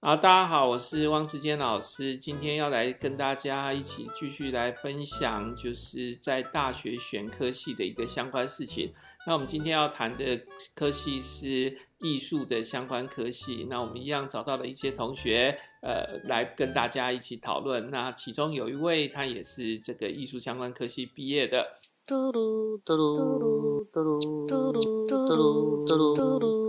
啊，大家好，我是汪志坚老师，今天要来跟大家一起继续来分享，就是在大学选科系的一个相关事情。那我们今天要谈的科系是艺术的相关科系。那我们一样找到了一些同学，呃，来跟大家一起讨论。那其中有一位，他也是这个艺术相关科系毕业的。嘟噜嘟噜嘟噜嘟噜嘟噜嘟噜嘟噜。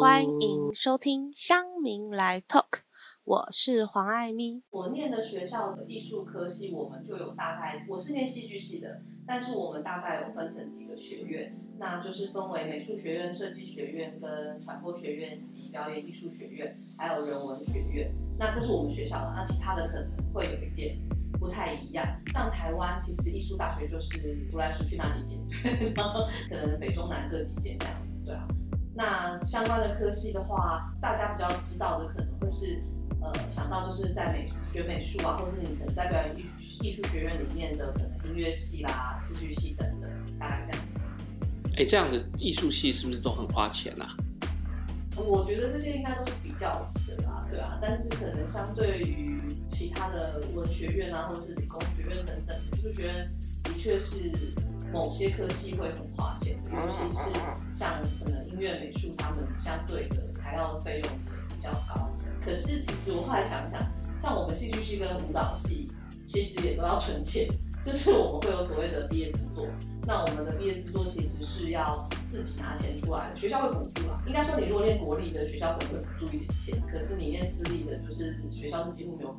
欢迎收听乡民来 Talk，我是黄爱咪。我念的学校的艺术科系，我们就有大概，我是念戏剧系的，但是我们大概有分成几个学院，那就是分为美术学院、设计学院、跟传播学院以及表演艺术学院，还有人文学院。那这是我们学校的，那其他的可能会有一点不太一样。像台湾，其实艺术大学就是数来数去那几间，然后可能北中南各几间这样。那相关的科系的话，大家比较知道的可能会是，呃，想到就是在美学美术啊，或是你可能在表演艺术艺术学院里面的可能音乐系啦、戏剧系等等，大概这样子。哎、欸，这样的艺术系是不是都很花钱啊？我觉得这些应该都是比较级的啦，对啊。但是可能相对于其他的文学院啊，或者是理工学院等等，艺术学院的确是。某些科系会很花钱，尤其是像可能音乐、美术，他们相对的材料的费用也比较高。可是其实我后来想想，像我们戏剧系跟舞蹈系，其实也都要存钱，就是我们会有所谓的毕业制作。那我们的毕业制作其实是要自己拿钱出来的，学校会补助啊。应该说，你如果念国立的学校可能会补助一点钱，可是你念私立的，就是学校是几乎没有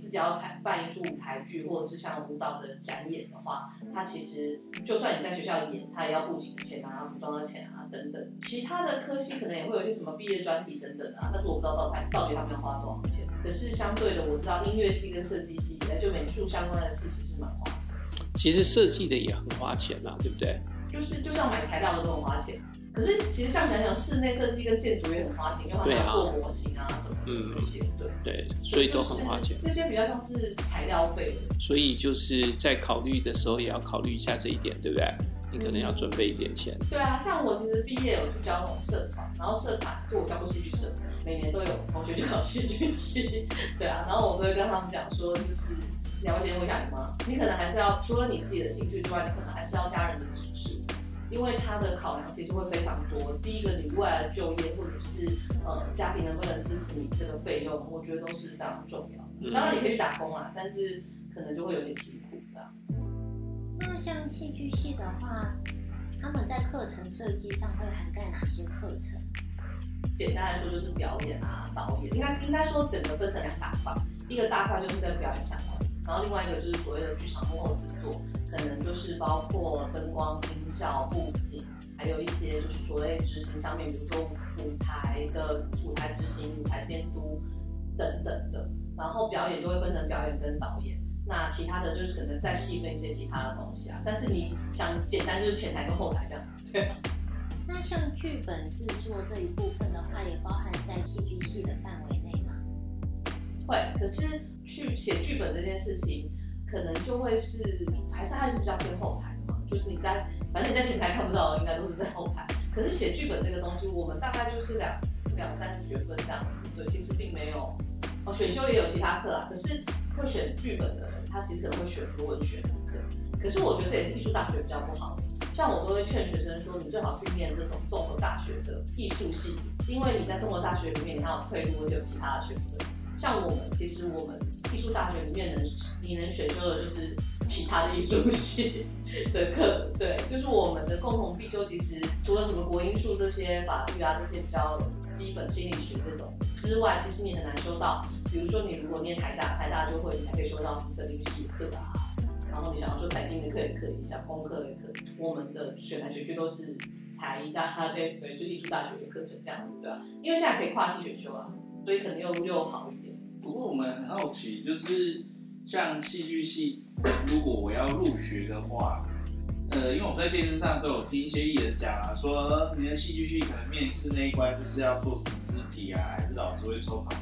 自己要排办一出舞台剧，或者是像舞蹈的展演的话，它其实就算你在学校演，它也要布景的钱啊、服装的钱啊等等。其他的科系可能也会有一些什么毕业专题等等啊，但是我不知道到台到底他们要花多少钱。可是相对的，我知道音乐系跟设计系，就美术相关的系其实是蛮花钱。其实设计的也很花钱呐，对不对？就是就像买材料的都很花钱。可是其实像想想，室内设计跟建筑也很花钱，因为它要做模型啊什么的这些，对对，所以都很花钱。这些比较像是材料费。所以就是在考虑的时候也要考虑一下这一点，对不对？你可能要准备一点钱。对啊，像我其实毕业有去教那种社团，然后社团就我教过戏剧社，每年都有同学去考戏剧系。对啊，然后我都会跟他们讲说，就是。了解我讲的吗？你可能还是要除了你自己的兴趣之外，你可能还是要家人的支持，因为他的考量其实会非常多。第一个，你未来的就业或者是呃家庭能不能支持你这个费用，我觉得都是非常重要的。当然你可以去打工啊，但是可能就会有点辛苦的。那像戏剧系的话，他们在课程设计上会涵盖哪些课程？简单来说就是表演啊、导演，应该应该说整个分成两大块，一个大块就是在表演相关。然后另外一个就是所谓的剧场幕后制作，可能就是包括灯光、音效、布景，还有一些就是所谓执行上面，比如说舞台的舞台执行、舞台监督等等的。然后表演就会分成表演跟导演，那其他的就是可能再细分一些其他的东西啊。但是你想简单就是前台跟后台这样，对。那像剧本制作这一部分的话，也包含在戏剧系的范围内吗？会，可是。去写剧本这件事情，可能就会是还是还是比较偏后台的嘛。就是你在，反正你在前台看不到，应该都是在后台。可是写剧本这个东西，我们大概就是两两三个学分这样子。对，其实并没有哦，选修也有其他课啊。可是会选剧本的人，他其实可能会选多文学的课。可是我觉得这也是艺术大学比较不好的。像我都会劝学生说，你最好去念这种综合大学的艺术系，因为你在综合大学里面，你还有退路，而且有其他的选择。像我们，其实我们。艺术大学里面能你能选修的就是其他的艺术系的课，对，就是我们的共同必修。其实除了什么国英数这些法律啊这些比较基本心理学这种之外，其实你很难修到。比如说你如果念台大，台大就会你还可以修到什么森林系的课啊，然后你想要做财经的课也可以，像工科也可以。我们的选来选去都是台大，对 对，就艺术大学的课程这样子，对吧？因为现在可以跨系选修啊，所以可能又又好。不过我们很好奇，就是像戏剧系，如果我要入学的话，呃，因为我在电视上都有听一些艺人讲啊，说你的戏剧系可能面试那一关就是要做什么肢体啊，还是老师会抽考。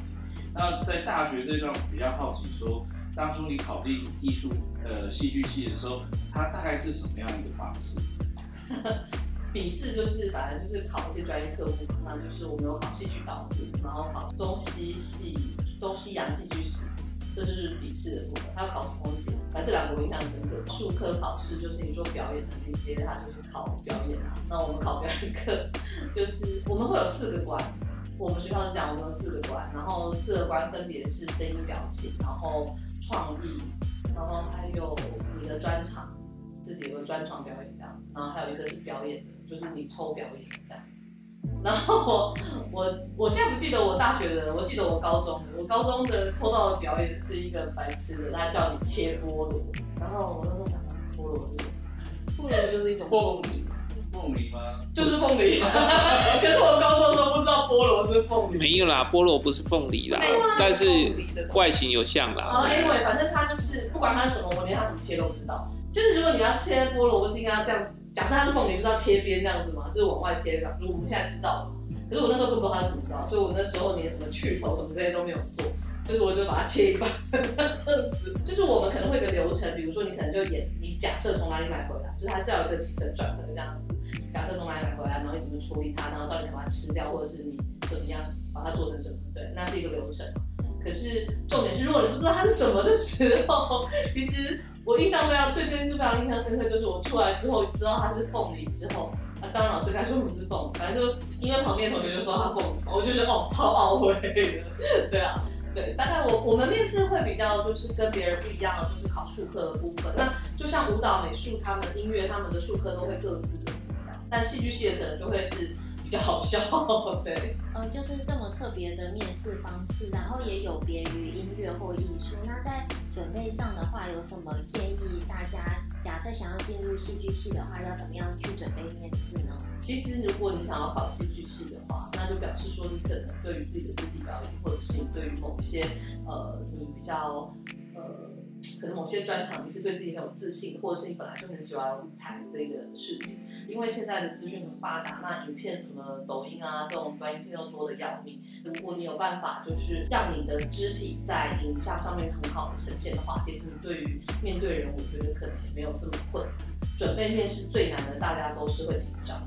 那在大学这段，我比较好奇说，当初你考进艺术呃戏剧系的时候，它大概是什么样一个方式？笔试就是反正就是考一些专业科目，那就是我们有考戏剧导，然后考中西戏、中西洋戏剧史，这就是笔试的部分。还有考什么东西？反正这两个我印象深刻。术科考试就是你说表演的那些，它就是考表演啊。那我们考表演课，就是我们会有四个关。我们学校是讲我们有四个关，然后四个关分别是声音、表情，然后创意，然后还有你的专长，自己有个专场表演这样子，然后还有一个是表演的，就是你抽表演这样。然后我我我现在不记得我大学的，我记得我高中的，我高中的抽到的表演是一个白痴的，他叫你切菠萝，然后我那时候想，菠萝是什么？菠萝就是一种凤梨。凤梨吗？就是凤梨。可是我高中的时候不知道菠萝是凤梨。没有啦，菠萝不是凤梨啦，但是外形有像啦。好，Anyway，反正它就是不管它是什么，我连它怎么切都不知道。就是如果你要切菠萝，不是应该要这样子？假设它是凤梨，不是要切边这样子吗？就是往外切。如果我们现在知道了，可是我那时候不知道它是什么，知道？所以我那时候连什么去头什么这些都没有做。就是我就把它切一半，就是我们可能会有个流程，比如说你可能就演，你假设从哪里买回来，就是它是要有一个起承转合这样子。假设从哪里买回来，然后你怎么处理它，然后到底把它吃掉，或者是你怎么样把它做成什么，对，那是一个流程。可是重点是，如果你不知道它是什么的时候，其实我印象非常对这件事非常印象深刻，就是我出来之后知道它是凤梨之后，啊，当老师开始说不是凤梨，反正就因为旁边同学就说它凤梨，我就觉得哦超懊悔的，对啊。对，大概我我们面试会比较就是跟别人不一样的，就是考术科的部分。那就像舞蹈、美术，他们音乐他们的术科都会各自的不一样，但戏剧系的可能就会是比较好笑。对，呃，就是这么特别的面试方式，然后也有别于音乐或艺术。那在准备上的话，有什么建议大家？假设想要进入戏剧系的话，要怎么样去准备面试呢？其实，如果你想要考戏剧系的话，那就表示说你可能对于自己的肢体表演，或者是你对于某些呃，你比较。可能某些专场你是对自己很有自信，或者是你本来就很喜欢舞台这个事情。因为现在的资讯很发达，那影片什么抖音啊这种短影片都多得要命。如果你有办法，就是让你的肢体在影像上面很好的呈现的话，其实你对于面对人，我觉得可能也没有这么困难。准备面试最难的，大家都是会紧张，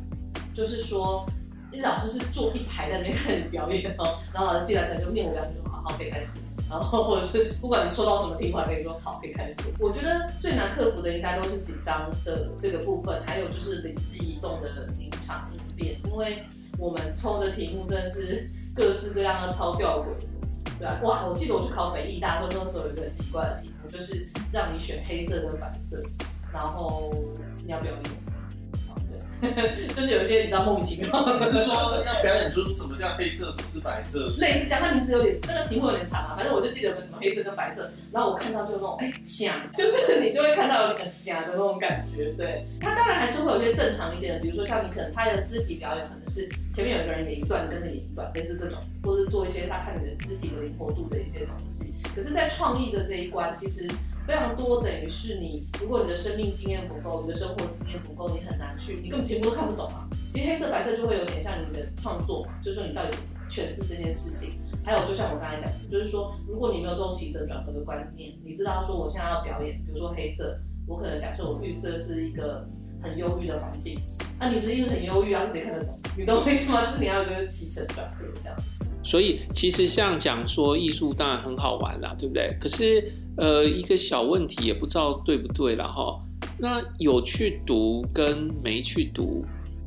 就是说，你老师是坐一排在那边看你表演哦，然后老师进来可能就面无表情说好好可以开始。然后或者是不管你抽到什么题，我还跟你说好，可以开始。我觉得最难克服的应该都是紧张的这个部分，还有就是灵机一动的临场应变，因为我们抽的题目真的是各式各样的超吊诡，对啊，哇，我记得我去考北艺大的时候，那时候有一个很奇怪的题目，就是让你选黑色跟白色，然后你要表演。就是有一些你知道莫名其妙，你是说要表演出什么叫黑色，什么是白色？类似这样，它名字有点那个题目有点长啊，反正我就记得有什么黑色跟白色，然后我看到就那种哎香，就是你就会看到有点瞎的那种感觉。对，它当然还是会有一些正常一点的，比如说像你可能他的肢体表演可能是前面有一个人演一段跟着演一段，类似这种，或是做一些他看你的肢体的灵活度的一些东西。可是，在创意的这一关，其实。非常多，等于是你，如果你的生命经验不够，你的生活经验不够，你很难去，你根本全部都看不懂啊。其实黑色白色就会有点像你的创作嘛，就是说你到底诠释这件事情。还有就像我刚才讲的，就是说如果你没有这种起承转合的观念，你知道说我现在要表演，比如说黑色，我可能假设我预设是一个很忧郁的环境，那、你实际是很忧郁啊，谁看得懂？你懂我意思吗？就是你要有个起承转合这样。所以其实像讲说艺术当然很好玩啦，对不对？可是。呃，一个小问题也不知道对不对了哈。那有去读跟没去读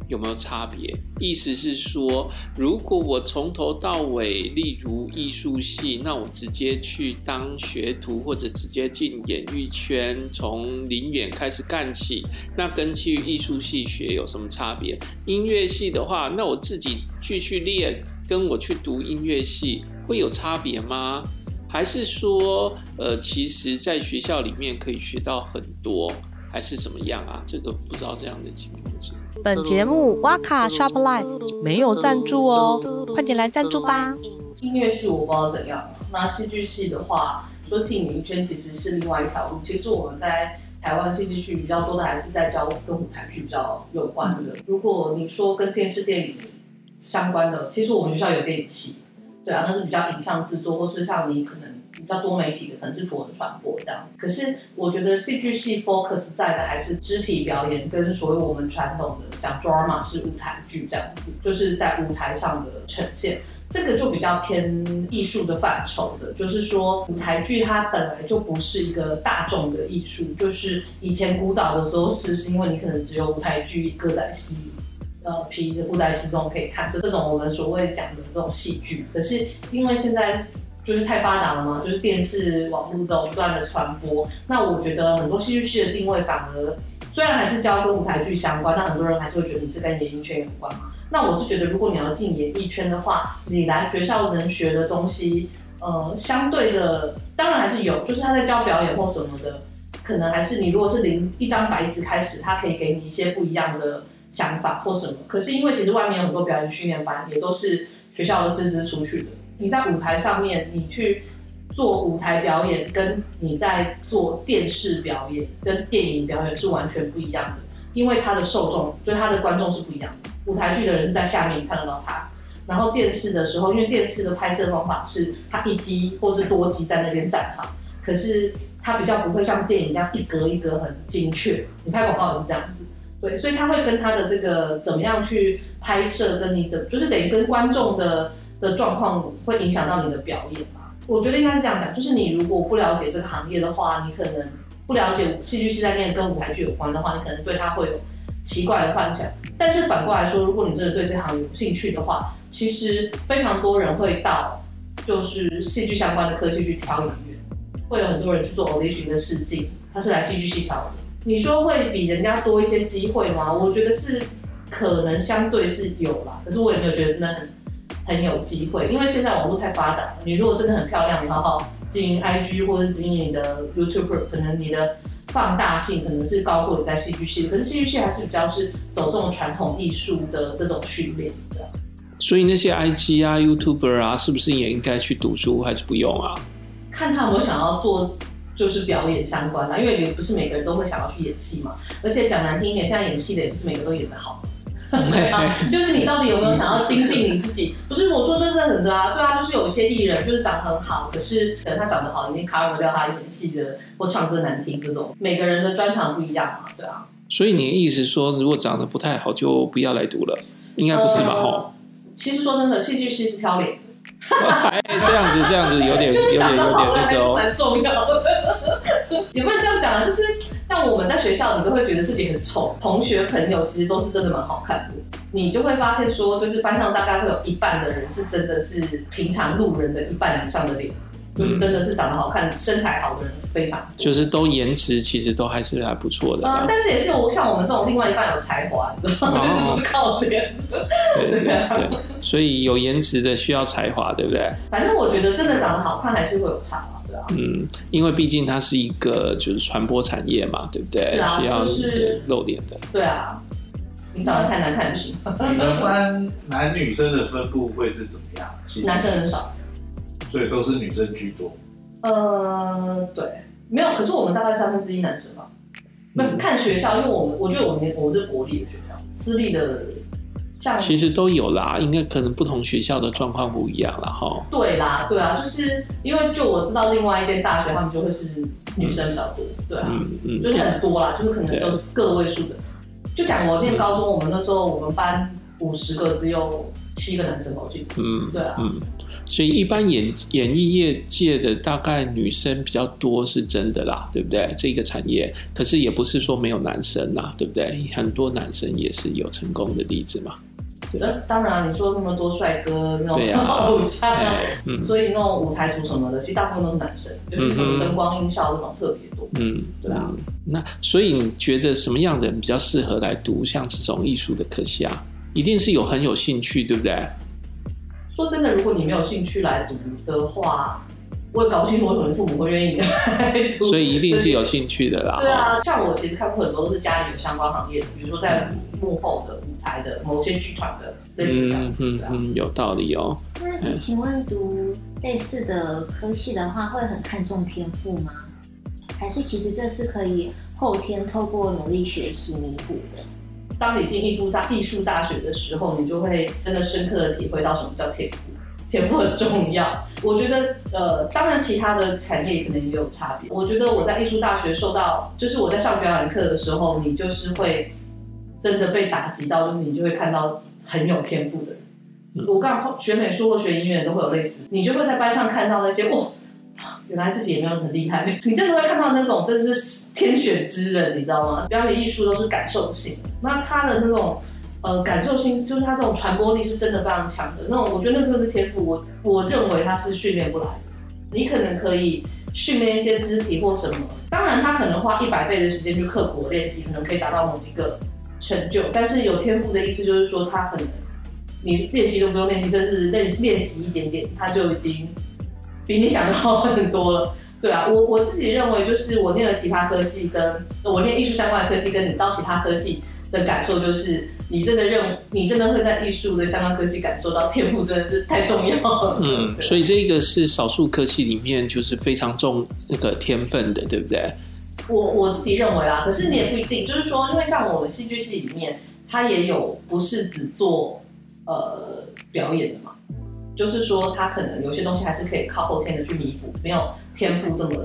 有没有差别？意思是说，如果我从头到尾，例如艺术系，那我直接去当学徒，或者直接进演艺圈，从零远开始干起，那跟去艺术系学有什么差别？音乐系的话，那我自己继续练，跟我去读音乐系会有差别吗？还是说，呃，其实，在学校里面可以学到很多，还是怎么样啊？这个不知道这样的情况是。本节目哇卡 Shopline 没有赞助哦，快点来赞助吧。音乐系我不知道怎样，那戏剧系的话，说进演艺圈其实是另外一条路。其实我们在台湾戏剧系比较多的，还是在教跟舞台剧比较有关的。如果你说跟电视电影相关的，其实我们学校有电影系。对啊，那是比较影像制作，或是像你可能比较多媒体的，可能是图文传播这样子。可是我觉得戏剧系 focus 在的还是肢体表演，跟所谓我们传统的讲 drama 是舞台剧这样子，就是在舞台上的呈现。这个就比较偏艺术的范畴的，就是说舞台剧它本来就不是一个大众的艺术，就是以前古早的时候是，是因为你可能只有舞台剧、歌仔戏、呃皮的布袋戏中可以看，就这种我们所谓讲的这种戏剧。可是因为现在就是太发达了嘛，就是电视、网络这种不断的传播，那我觉得很多戏剧系的定位反而虽然还是教跟舞台剧相关，但很多人还是会觉得你是跟演艺圈有关嘛。那我是觉得，如果你要进演艺圈的话，你来学校能学的东西，呃，相对的，当然还是有，就是他在教表演或什么的，可能还是你如果是零一张白纸开始，他可以给你一些不一样的想法或什么。可是因为其实外面有很多表演训练班，也都是学校的师资出去的。你在舞台上面，你去做舞台表演，跟你在做电视表演跟电影表演是完全不一样的，因为他的受众，就他的观众是不一样的。舞台剧的人是在下面看得到他，然后电视的时候，因为电视的拍摄方法是他一机或是多机在那边站好，可是他比较不会像电影这样一格一格很精确。你拍广告也是这样子，对，所以他会跟他的这个怎么样去拍摄，跟你怎就是等于跟观众的的状况会影响到你的表演嘛？我觉得应该是这样讲，就是你如果不了解这个行业的话，你可能不了解戏剧系在念跟舞台剧有关的话，你可能对他会有奇怪的幻想，但是反过来说，如果你真的对这行有兴趣的话，其实非常多人会到就是戏剧相关的科系去挑演员，会有很多人去做 audition 的试镜，他是来戏剧系挑的。你说会比人家多一些机会吗？我觉得是可能相对是有啦，可是我也没有觉得真的很很有机会，因为现在网络太发达了，你如果真的很漂亮，你好好经营 IG 或者是经营你的 YouTuber，可能你的。放大性可能是高过你在戏剧系，可是戏剧系还是比较是走这种传统艺术的这种训练的。所以那些 IG 啊、YouTuber 啊，是不是也应该去读书，还是不用啊？看他有没有想要做，就是表演相关的，因为也不是每个人都会想要去演戏嘛。而且讲难听一点，现在演戏的也不是每个都演得好。对啊，就是你到底有没有想要精进你自己？不是我说真的很的啊，对啊，就是有一些艺人就是长得很好，可是可能他长得好已经 cover 掉他演戏的或唱歌难听这种，每个人的专长不一样嘛，对啊。所以你的意思说，如果长得不太好，就不要来读了？应该不是吧？哈、呃。其实说真的，戏剧系是挑脸。哎，这样子，这样子有点，有点，有点那个哦，蛮重要的。有没有这样讲啊？就是像我们在学校，你都会觉得自己很丑，同学朋友其实都是真的蛮好看的。你就会发现说，就是班上大概会有一半的人是真的是平常路人的一半以上的脸。就是真的是长得好看、身材好的人非常多，就是都颜值其实都还是还不错的。嗯，但是也是我像我们这种另外一半有才华的，就是靠脸。对对对，所以有颜值的需要才华，对不对？反正我觉得真的长得好看还是会有差嘛，对啊。嗯，因为毕竟它是一个就是传播产业嘛，对不对？是啊，需要就是露脸的。对啊，你长得太难看不行。你们班男女生的分布会是怎么样？男生很少。所以都是女生居多。呃，对，没有，可是我们大概三分之一男生吧。那、嗯、看学校，因为我们我觉得我们我们是国立的学校，私立的像其实都有啦，应该可能不同学校的状况不一样啦。哈。对啦，对啊，就是因为就我知道另外一间大学，他们就会是女生比较多，对啊，嗯嗯，就是很多啦，就是可能就个位数的。就讲我念高中，我们那时候我们班五十个只有七个男生跑进，嗯，对啊，嗯。所以一般演演艺业界的大概女生比较多是真的啦，对不对？这个产业，可是也不是说没有男生啦，对不对？很多男生也是有成功的例子嘛。对，当然你说那么多帅哥那种偶像，啊嗯，所以那种舞台组什么的，其实大部分都是男生，就是什么灯光音效这种特别多。嗯，对啊。那所以你觉得什么样的人比较适合来读像这种艺术的科系啊？一定是有很有兴趣，对不对？说真的，如果你没有兴趣来读的话，我也搞不清楚为什么父母会愿意来读。所以一定是有兴趣的啦。对啊，像我其实看过很多都是家里有相关行业的，比如说在幕后的舞台的某些剧团的类似这样。嗯嗯嗯，有道理哦。那请问读类似的科系的话，会很看重天赋吗？还是其实这是可以后天透过努力学习弥补的？当你进艺术大艺术大学的时候，你就会真的深刻的体会到什么叫天赋。天赋很重要。我觉得，呃，当然其他的产业可能也有差别。我觉得我在艺术大学受到，就是我在上表演课的时候，你就是会真的被打击到，就是你就会看到很有天赋的人。我刚刚学美术或学音乐都会有类似，你就会在班上看到那些哇，原来自己也没有很厉害。你真的会看到那种真的是天选之人，你知道吗？表演艺术都是感受性，那他的那种。呃，感受性就是他这种传播力是真的非常强的。那种我觉得那真的是天赋，我我认为他是训练不来的。你可能可以训练一些肢体或什么，当然他可能花一百倍的时间去刻苦练习，可能可以达到某一个成就。但是有天赋的意思就是说，他可能你练习都不用练习，甚至练练习一点点，他就已经比你想的好很多了。对啊，我我自己认为就是我念了其他科系，跟我念艺术相关的科系，跟你到其他科系的感受就是。你真的认，你真的会在艺术的相关科系感受到天赋真的是太重要了。嗯，所以这个是少数科系里面就是非常重那个天分的，对不对？我我自己认为啦，可是你也不一定，就是说，因为像我们戏剧系里面，它也有不是只做呃表演的嘛，就是说，他可能有些东西还是可以靠后天的去弥补，没有天赋这么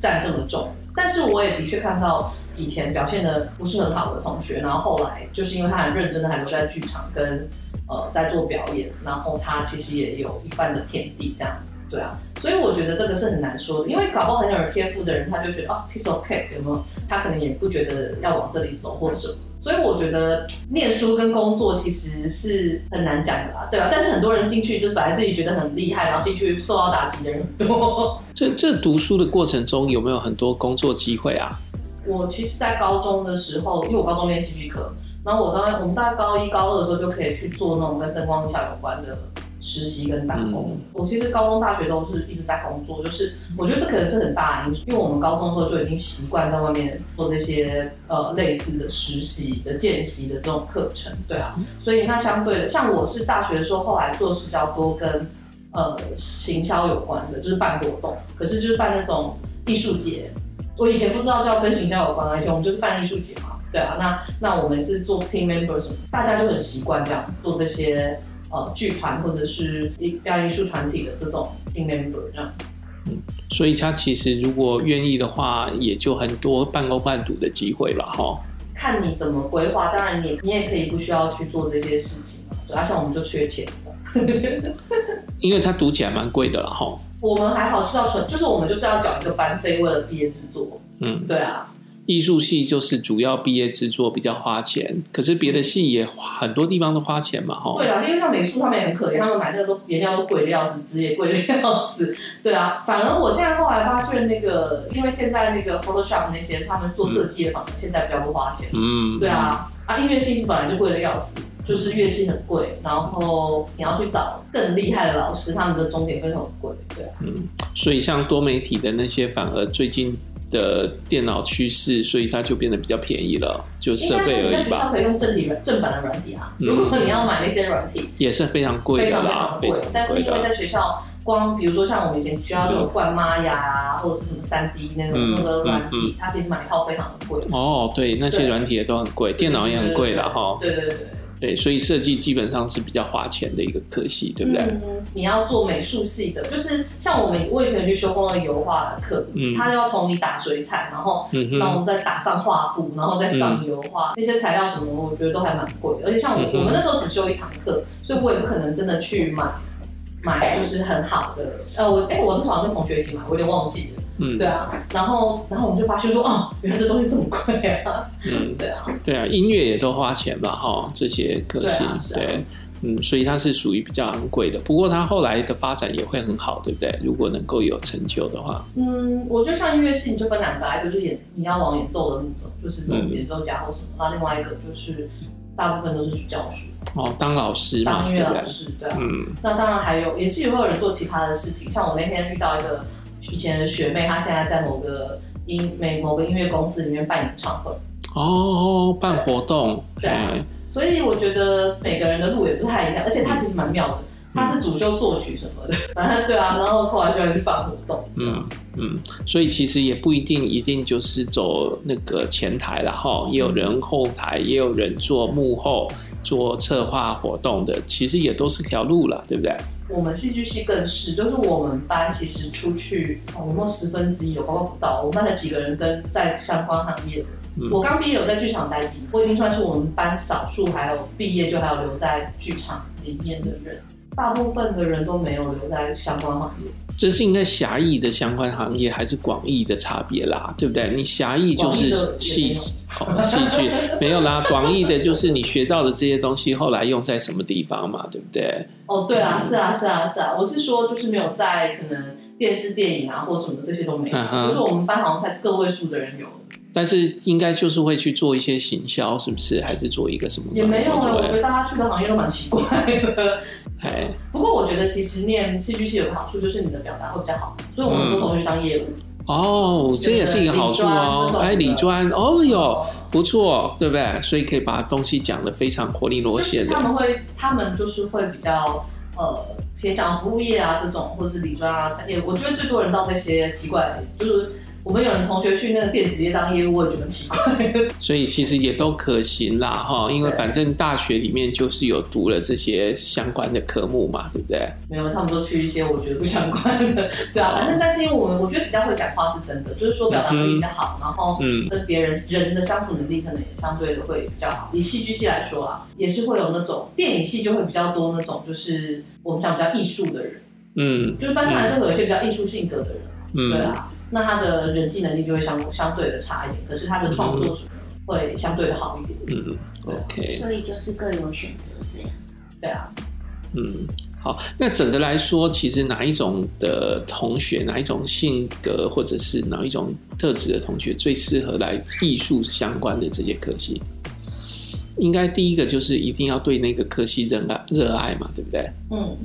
占这么重。但是我也的确看到。以前表现的不是很好的同学，然后后来就是因为他很认真的还留在剧场跟呃在做表演，然后他其实也有一番的天地这样，对啊，所以我觉得这个是很难说的，因为搞不好很有天赋的人，他就觉得哦 piece of cake 有没有？他可能也不觉得要往这里走或者什么，所以我觉得念书跟工作其实是很难讲的啦，对吧？但是很多人进去就是本来自己觉得很厉害，然后进去受到打击的人很多。这这读书的过程中有没有很多工作机会啊？我其实，在高中的时候，因为我高中练戏剧课，然后我当然我们大概高一、高二的时候就可以去做那种跟灯光音效有关的实习跟打工。嗯、我其实高中、大学都是一直在工作，就是我觉得这可能是很大的因素，因为我们高中的时候就已经习惯在外面做这些呃类似的实习的见习的这种课程，对啊，所以那相对的，像我是大学的时候，后来做的是比较多跟呃行销有关的，就是办活动，可是就是办那种艺术节。我以前不知道叫跟行销有关，而且我们就是办艺术节嘛，对啊，那那我们是做 team members，大家就很习惯这样子做这些呃剧团或者是表演艺术团体的这种 team member 这样。嗯，所以他其实如果愿意的话，也就很多半工半读的机会了哈。看你怎么规划，当然你你也可以不需要去做这些事情嘛，对啊，像我们就缺钱，因为他读起来蛮贵的了哈。我们还好，就是要存，就是我们就是要缴一个班费，为了毕业制作。嗯，对啊。艺术系就是主要毕业制作比较花钱，可是别的系也很多地方都花钱嘛，哈。对啊，因为像美术他们也很可怜，他们买那个都原料都贵的要死，纸也贵的要死。对啊，反而我现在后来发现那个，因为现在那个 Photoshop 那些他们做设计的，反而现在比较不花钱。嗯，对啊。啊，音乐系是本来就贵的要死。就是乐器很贵，然后你要去找更厉害的老师，他们的钟点费很贵，对啊。嗯，所以像多媒体的那些，反而最近的电脑趋势，所以它就变得比较便宜了，就设备而已吧。它可以用正体正版的软体啊，如果你要买那些软体，嗯，也是非常贵的，非常非常贵。但是因为在学校，光比如说像我们以前学校就有灌妈呀啊，或者是什么三 D 那种那个软体，它其实买一套非常的贵。哦，对，那些软体也都很贵，电脑也很贵了哈。对对对。对，所以设计基本上是比较花钱的一个科系，对不对？嗯，你要做美术系的，就是像我们我以前去修过那个油画的课，嗯，他要从你打水彩，然后，然后我们再打上画布，然后再上油画，嗯、那些材料什么，我觉得都还蛮贵的。而且像我我们那时候只修一堂课，所以我也不可能真的去买买就是很好的。呃，我哎，我那时候跟同学一起买，我有点忘记了。嗯，对啊，然后然后我们就发现说，哦，原来这东西这么贵啊。嗯，对啊，对啊，音乐也都花钱吧，哈，这些科系，对，啊是啊、对，嗯，所以它是属于比较昂贵的。不过它后来的发展也会很好，对不对？如果能够有成就的话，嗯，我觉得像音乐系，你就分两个，一个就是演，你要往演奏的路走，就是走演奏家或什么。那、嗯、另外一个就是大部分都是去教书，哦，当老师嘛，当音乐老师，对，对啊。嗯，那当然还有，也是也会有人做其他的事情。像我那天遇到一个。以前的学妹，她现在在某个音美某个音乐公司里面办演唱会。哦，办活动对，对，所以我觉得每个人的路也不太一样，而且她其实蛮妙的，她是主修作曲什么的，反正对啊，然后后来就要去办活动，嗯嗯，所以其实也不一定一定就是走那个前台了哈，也有人后台，也有人做幕后做策划活动的，其实也都是条路了，对不对？我们戏剧系更是，就是我们班其实出去，有没有十分之一有包括不到，我们班的几个人跟在相关行业的。嗯、我刚毕业有在剧场待几年，我已经算是我们班少数还有毕业就还有留在剧场里面的人，大部分的人都没有留在相关行业。这是应该狭义的相关行业还是广义的差别啦，对不对？你狭义就是戏，哦，戏剧 没有啦。广义的就是你学到的这些东西后来用在什么地方嘛，对不对？哦，对啊，是啊，是啊，是啊。我是说，就是没有在可能电视、电影啊或什么这些都没有，就是我们班好像才个位数的人有。但是应该就是会去做一些行销，是不是？还是做一个什么？也没有啊，我觉得大家去的行业都蛮奇怪的。哎，不过我觉得其实念戏剧系有个好处，就是你的表达会比较好，所以我们很多同学当业务。哦，这也是一个好处哦。哎，理专哦哟，不错，对不对？所以可以把东西讲得非常活灵活现的。他们会，他们就是会比较呃，偏讲服务业啊这种，或者是理专啊产业。我觉得最多人到这些奇怪，就是。我们有人同学去那个电子业当业务，我也觉得奇怪。所以其实也都可行啦，哈，因为反正大学里面就是有读了这些相关的科目嘛，对不对？没有，他们都去一些我觉得不相关的。对啊，反正但是因为我们我觉得比较会讲话是真的，就是说表达能力比较好，嗯、然后跟别人人的相处能力可能也相对的会比较好。以戏剧系来说啊，也是会有那种电影系就会比较多那种，就是我们讲比较艺术的人，嗯，就是班上还是会有一些比较艺术性格的人，嗯，对啊。那他的人际能力就会相相对的差一点，可是他的创作会相对的好一点。嗯，OK。所以就是各有选择这样。对啊。嗯，好。那整个来说，其实哪一种的同学，哪一种性格，或者是哪一种特质的同学，最适合来艺术相关的这些科系？应该第一个就是一定要对那个科系热爱热爱嘛，对不对？嗯。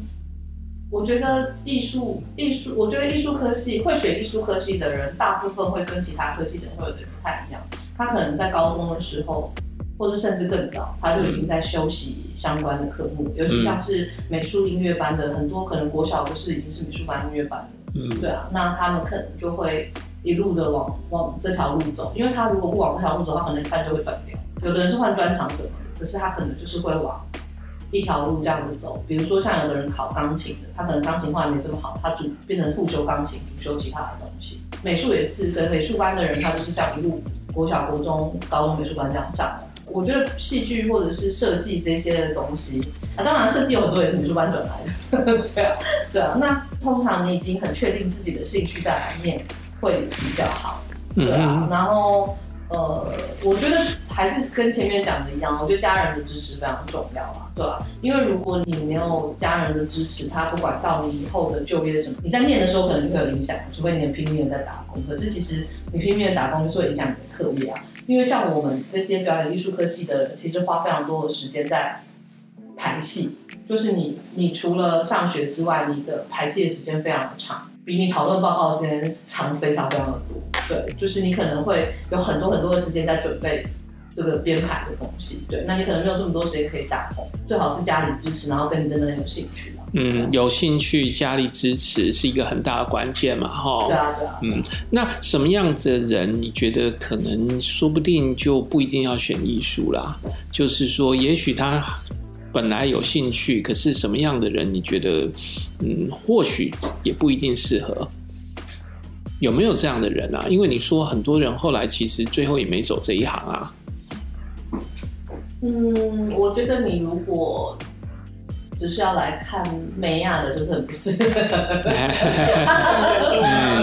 我觉得艺术艺术，我觉得艺术科系会选艺术科系的人，大部分会跟其他科系的人会有点不太一样。他可能在高中的时候，或者甚至更早，他就已经在修习相关的科目，尤其像是美术音乐班的，很多可能国小都是已经是美术班音乐班的。嗯，对啊，那他们可能就会一路的往往这条路走，因为他如果不往这条路走，他可能一半就会断掉。有的人是换专长的，可是他可能就是会往。一条路这样子走，比如说像有的人考钢琴的，他可能钢琴画没这么好，他主变成副修钢琴，主修其他的东西。美术也是，跟美术班的人，他就是这样一路国小、国中、高中美术班这样上的。我觉得戏剧或者是设计这些的东西，啊，当然设计有很多也是美术班转来的，对啊，对啊。那通常你已经很确定自己的兴趣在哪面会比较好，对啊，然后。呃，我觉得还是跟前面讲的一样，我觉得家人的支持非常重要啊，对吧？因为如果你没有家人的支持，他不管到你以后的就业什么，你在念的时候可能会有影响，除非你拼命的在打工。可是其实你拼命的打工就是会影响你的课业啊，因为像我们这些表演艺术科系的人，其实花非常多的时间在排戏，就是你你除了上学之外，你的排戏的时间非常的长。比你讨论报告的时间长非常非常的多，对，就是你可能会有很多很多的时间在准备这个编排的东西，对，那你可能没有这么多时间可以打工，最好是家里支持，然后跟你真的很有兴趣。嗯，有兴趣，家里支持是一个很大的关键嘛，哈。对啊，对啊。嗯，那什么样子的人，你觉得可能说不定就不一定要选艺术啦？就是说，也许他。本来有兴趣，可是什么样的人你觉得，嗯，或许也不一定适合。有没有这样的人啊？因为你说很多人后来其实最后也没走这一行啊。嗯，我觉得你如果。只是要来看美亚的，就是很不适合。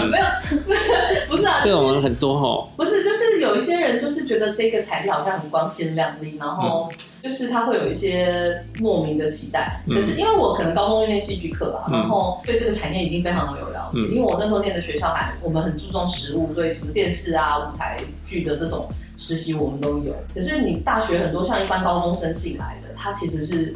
没有，不是啊，这种人很多哦。不是，就是有一些人就是觉得这个材料好像很光鲜亮丽，然后就是他会有一些莫名的期待。可是因为我可能高中就念戏剧课啊，然后对这个产业已经非常的有了解。因为我那时候念的学校还我们很注重实物，所以什么电视啊、舞台剧的这种实习我们都有。可是你大学很多像一般高中生进来的，他其实是。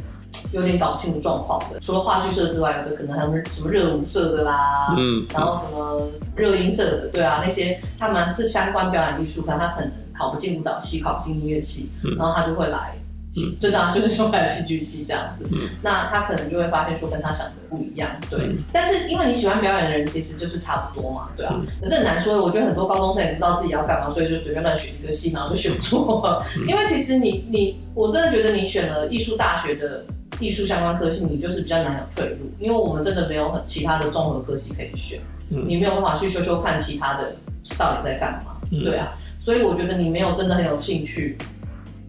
有点搞不清楚状况的，除了话剧社之外，有的可能还有什么热舞社的啦，嗯，然后什么热音社的，对啊，那些他们是相关表演艺术，可能他可能考不进舞蹈系，考不进音乐系，嗯，然后他就会来，嗯，对啊，就是说来戏剧系这样子，嗯，那他可能就会发现说跟他想的不一样，对，嗯，但是因为你喜欢表演的人其实就是差不多嘛，对啊，嗯，可是很难说，我觉得很多高中生也不知道自己要干嘛，所以就随便乱选一个系，然后就选错了，嗯，因为其实你你我真的觉得你选了艺术大学的。艺术相关科系，你就是比较难有退路，因为我们真的没有很其他的综合科系可以选，嗯、你没有办法去修修看其他的到底在干嘛，嗯、对啊，所以我觉得你没有真的很有兴趣，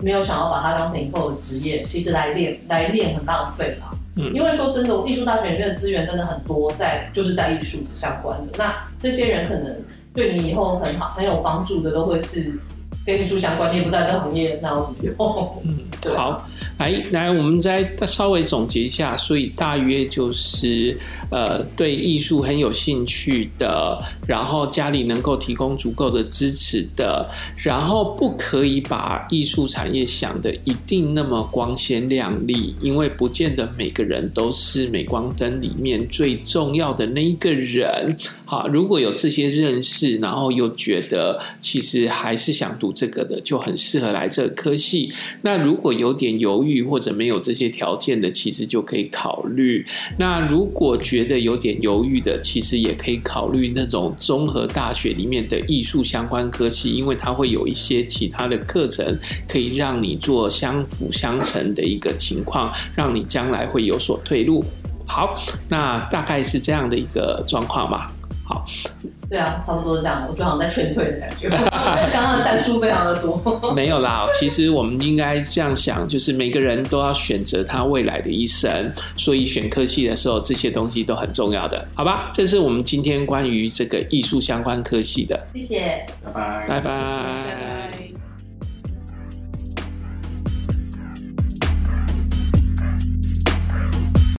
没有想要把它当成以后的职业，其实来练来练很浪费啦。嗯，因为说真的，艺术大学里面的资源真的很多在，在就是在艺术相关的，那这些人可能对你以后很好很有帮助的，都会是。跟艺术相关，你也不在这个行业，那有什么用？嗯，对好，来来，我们再稍微总结一下，所以大约就是，呃，对艺术很有兴趣的，然后家里能够提供足够的支持的，然后不可以把艺术产业想的一定那么光鲜亮丽，因为不见得每个人都是镁光灯里面最重要的那一个人。好，如果有这些认识，然后又觉得其实还是想读。这个的就很适合来这个科系。那如果有点犹豫或者没有这些条件的，其实就可以考虑。那如果觉得有点犹豫的，其实也可以考虑那种综合大学里面的艺术相关科系，因为它会有一些其他的课程可以让你做相辅相成的一个情况，让你将来会有所退路。好，那大概是这样的一个状况吧。好。对啊，差不多是这样，我就好像在劝退的感觉。刚刚的单数非常的多。没有啦，其实我们应该这样想，就是每个人都要选择他未来的一生，所以选科系的时候，这些东西都很重要的，好吧？这是我们今天关于这个艺术相关科系的。谢谢，拜拜，拜拜。